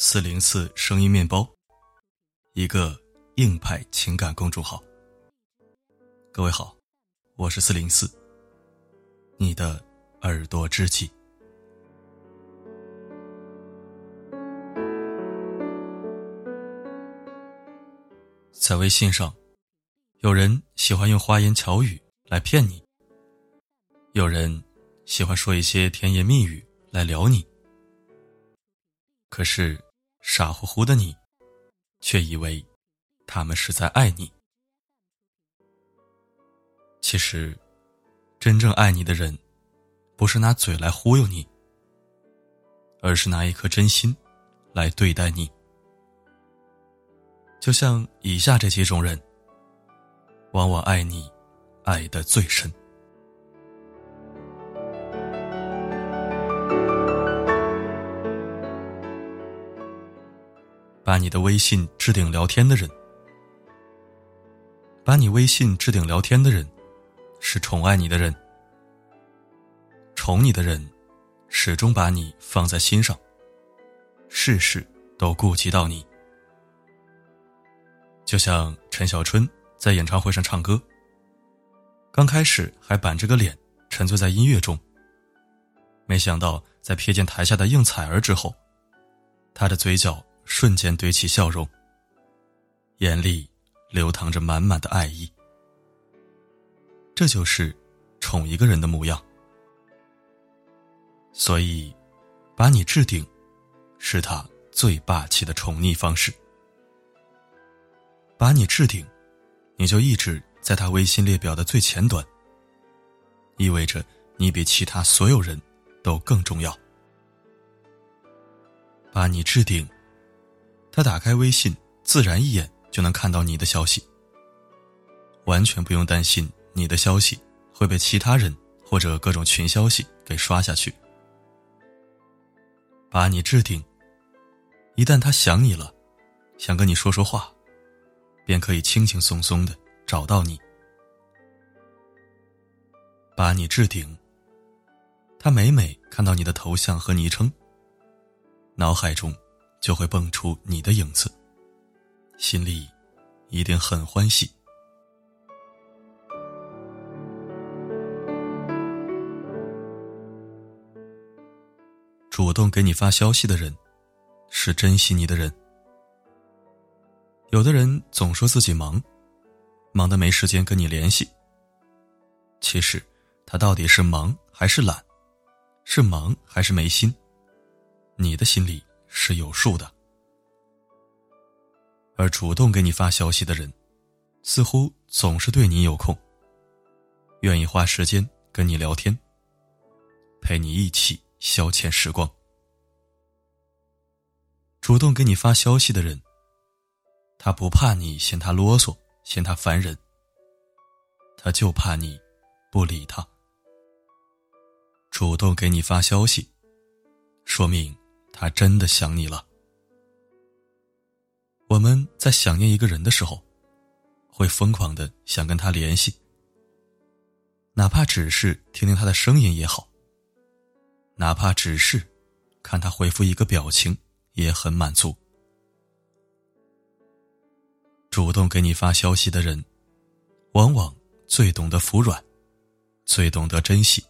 四零四声音面包，一个硬派情感公众号。各位好，我是四零四，你的耳朵知己。在微信上，有人喜欢用花言巧语来骗你，有人喜欢说一些甜言蜜语来撩你。可是，傻乎乎的你，却以为他们是在爱你。其实，真正爱你的人，不是拿嘴来忽悠你，而是拿一颗真心来对待你。就像以下这几种人，往往爱你，爱的最深。你的微信置顶聊天的人，把你微信置顶聊天的人，是宠爱你的人，宠你的人，始终把你放在心上，事事都顾及到你。就像陈小春在演唱会上唱歌，刚开始还板着个脸，沉醉在音乐中。没想到在瞥见台下的应采儿之后，他的嘴角。瞬间堆起笑容，眼里流淌着满满的爱意。这就是宠一个人的模样。所以，把你置顶，是他最霸气的宠溺方式。把你置顶，你就一直在他微信列表的最前端，意味着你比其他所有人都更重要。把你置顶。他打开微信，自然一眼就能看到你的消息，完全不用担心你的消息会被其他人或者各种群消息给刷下去。把你置顶，一旦他想你了，想跟你说说话，便可以轻轻松松的找到你。把你置顶，他每每看到你的头像和昵称，脑海中。就会蹦出你的影子，心里一定很欢喜。主动给你发消息的人，是珍惜你的人。有的人总说自己忙，忙的没时间跟你联系。其实，他到底是忙还是懒，是忙还是没心，你的心里。是有数的，而主动给你发消息的人，似乎总是对你有空，愿意花时间跟你聊天，陪你一起消遣时光。主动给你发消息的人，他不怕你嫌他啰嗦，嫌他烦人，他就怕你不理他。主动给你发消息，说明。他真的想你了。我们在想念一个人的时候，会疯狂的想跟他联系，哪怕只是听听他的声音也好，哪怕只是看他回复一个表情也很满足。主动给你发消息的人，往往最懂得服软，最懂得珍惜。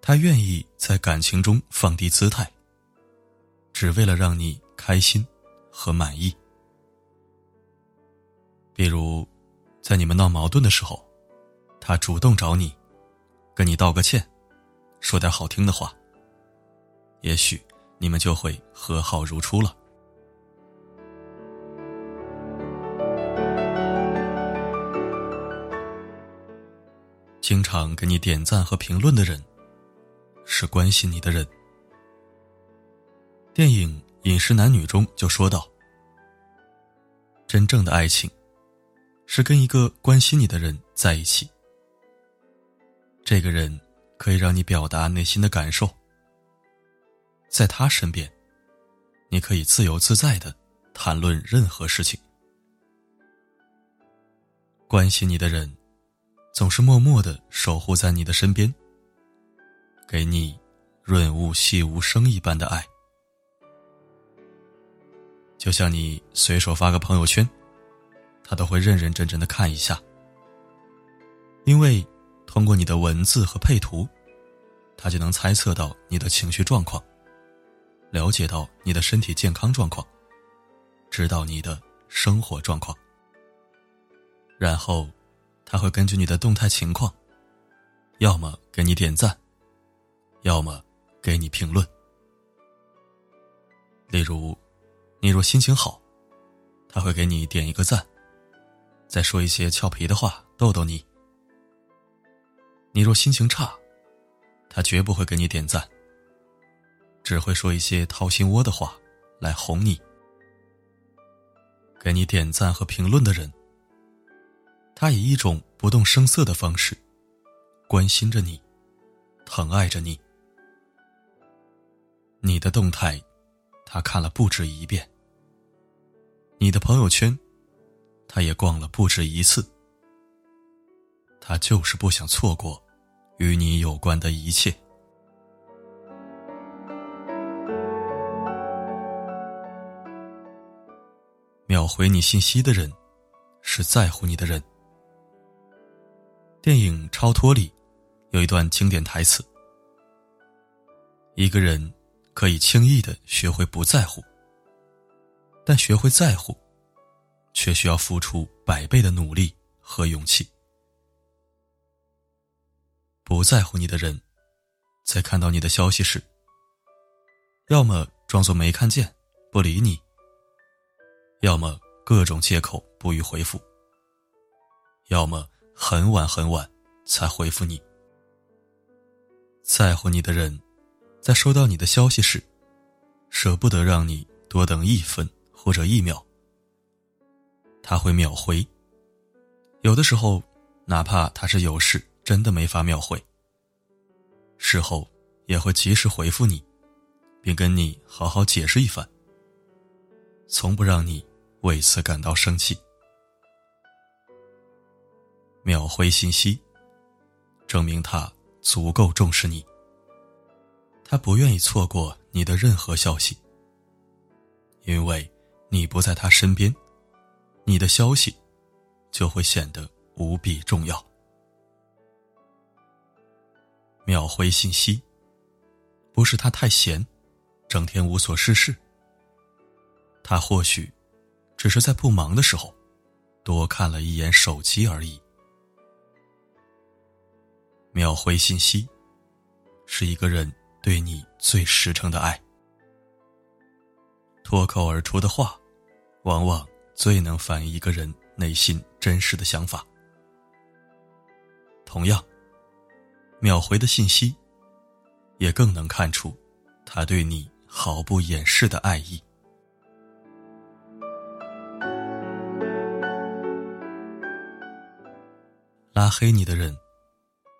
他愿意在感情中放低姿态。只为了让你开心和满意。比如，在你们闹矛盾的时候，他主动找你，跟你道个歉，说点好听的话，也许你们就会和好如初了。经常给你点赞和评论的人，是关心你的人。电影《饮食男女》中就说到：“真正的爱情，是跟一个关心你的人在一起。这个人可以让你表达内心的感受，在他身边，你可以自由自在的谈论任何事情。关心你的人，总是默默的守护在你的身边，给你润物细无声一般的爱。”就像你随手发个朋友圈，他都会认认真真的看一下，因为通过你的文字和配图，他就能猜测到你的情绪状况，了解到你的身体健康状况，知道你的生活状况，然后他会根据你的动态情况，要么给你点赞，要么给你评论，例如。你若心情好，他会给你点一个赞，再说一些俏皮的话逗逗你；你若心情差，他绝不会给你点赞，只会说一些掏心窝的话来哄你。给你点赞和评论的人，他以一种不动声色的方式关心着你，疼爱着你。你的动态，他看了不止一遍。你的朋友圈，他也逛了不止一次。他就是不想错过与你有关的一切。秒回你信息的人，是在乎你的人。电影《超脱》里有一段经典台词：“一个人可以轻易的学会不在乎。”但学会在乎，却需要付出百倍的努力和勇气。不在乎你的人，在看到你的消息时，要么装作没看见不理你，要么各种借口不予回复，要么很晚很晚才回复你。在乎你的人，在收到你的消息时，舍不得让你多等一分。或者一秒，他会秒回。有的时候，哪怕他是有事，真的没法秒回，事后也会及时回复你，并跟你好好解释一番，从不让你为此感到生气。秒回信息，证明他足够重视你，他不愿意错过你的任何消息，因为。你不在他身边，你的消息就会显得无比重要。秒回信息，不是他太闲，整天无所事事。他或许只是在不忙的时候多看了一眼手机而已。秒回信息，是一个人对你最实诚的爱。脱口而出的话。往往最能反映一个人内心真实的想法。同样，秒回的信息，也更能看出他对你毫不掩饰的爱意。拉黑你的人，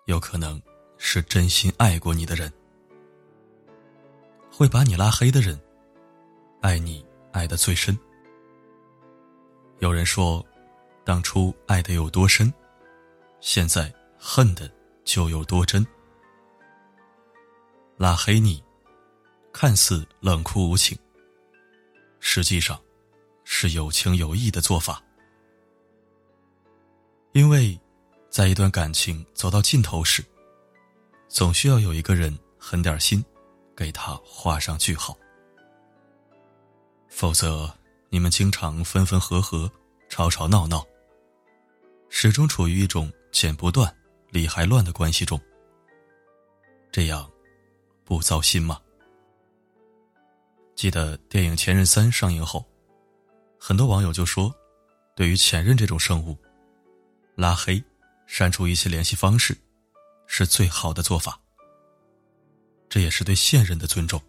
有可能是真心爱过你的人。会把你拉黑的人，爱你爱的最深。有人说，当初爱的有多深，现在恨的就有多真。拉黑你，看似冷酷无情，实际上是有情有义的做法。因为，在一段感情走到尽头时，总需要有一个人狠点心，给他画上句号，否则。你们经常分分合合，吵吵闹闹，始终处于一种剪不断、理还乱的关系中。这样，不糟心吗？记得电影《前任三》上映后，很多网友就说，对于前任这种生物，拉黑、删除一些联系方式，是最好的做法。这也是对现任的尊重。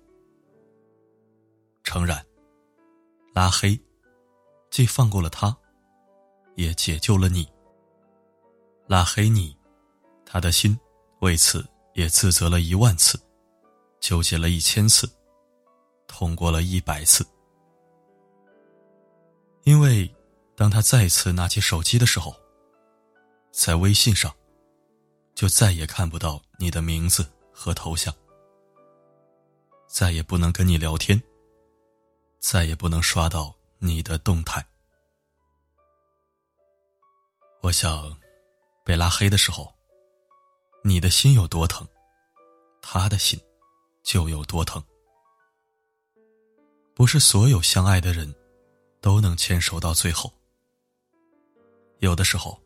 诚然。拉黑，既放过了他，也解救了你。拉黑你，他的心为此也自责了一万次，纠结了一千次，痛过了一百次。因为，当他再次拿起手机的时候，在微信上，就再也看不到你的名字和头像，再也不能跟你聊天。再也不能刷到你的动态。我想，被拉黑的时候，你的心有多疼，他的心就有多疼。不是所有相爱的人，都能牵手到最后。有的时候，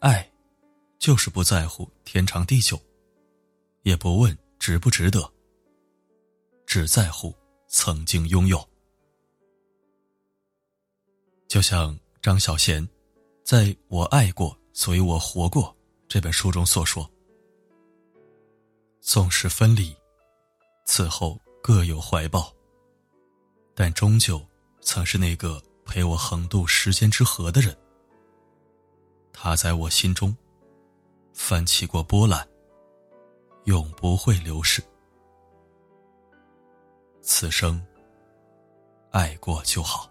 爱，就是不在乎天长地久，也不问值不值得，只在乎曾经拥有。就像张小娴，在我爱过，所以我活过这本书中所说：“纵使分离，此后各有怀抱，但终究曾是那个陪我横渡时间之河的人。”他在我心中泛起过波澜，永不会流逝。此生爱过就好。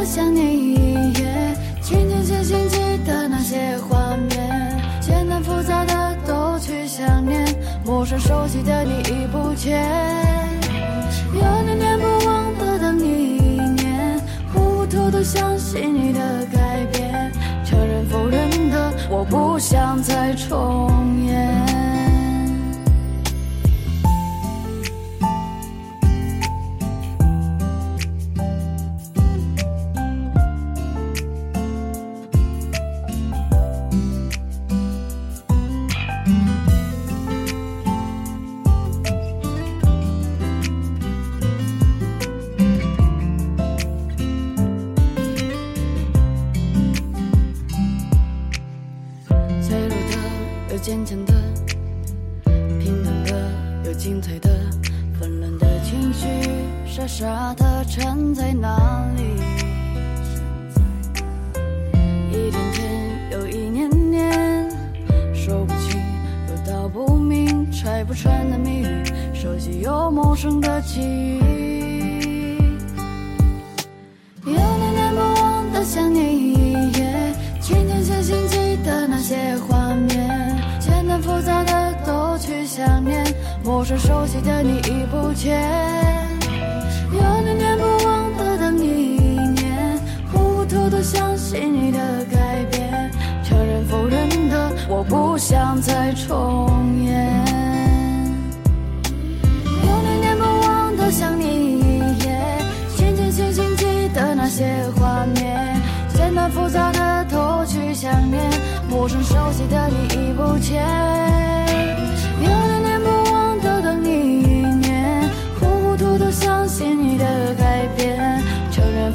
的想你，轻轻写信记得那些画面，简单复杂的都去想念，陌生熟悉的你已不见。有念念不忘的等你一年，糊涂的相信你的改变，承认否认的我不想再重坚强的，平淡的，有精彩的，纷乱的情绪，傻傻的站在哪里？一天天又一年年，说不清又道不明，拆不穿的谜语，熟悉又陌生的记忆，的你已不见，有念念不忘的等你一年，糊涂的相信你的改变，承认否认的我不想再重演，有念念不忘的想你一夜，清清醒醒记得那些画面，简单复杂的都去想念。陌生熟悉的你已不见，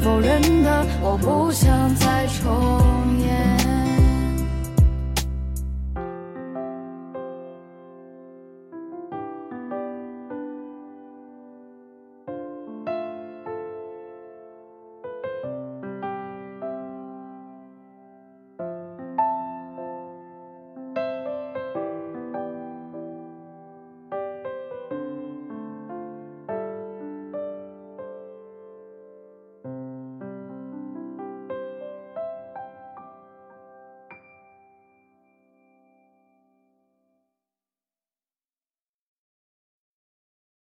否认的我不想再重。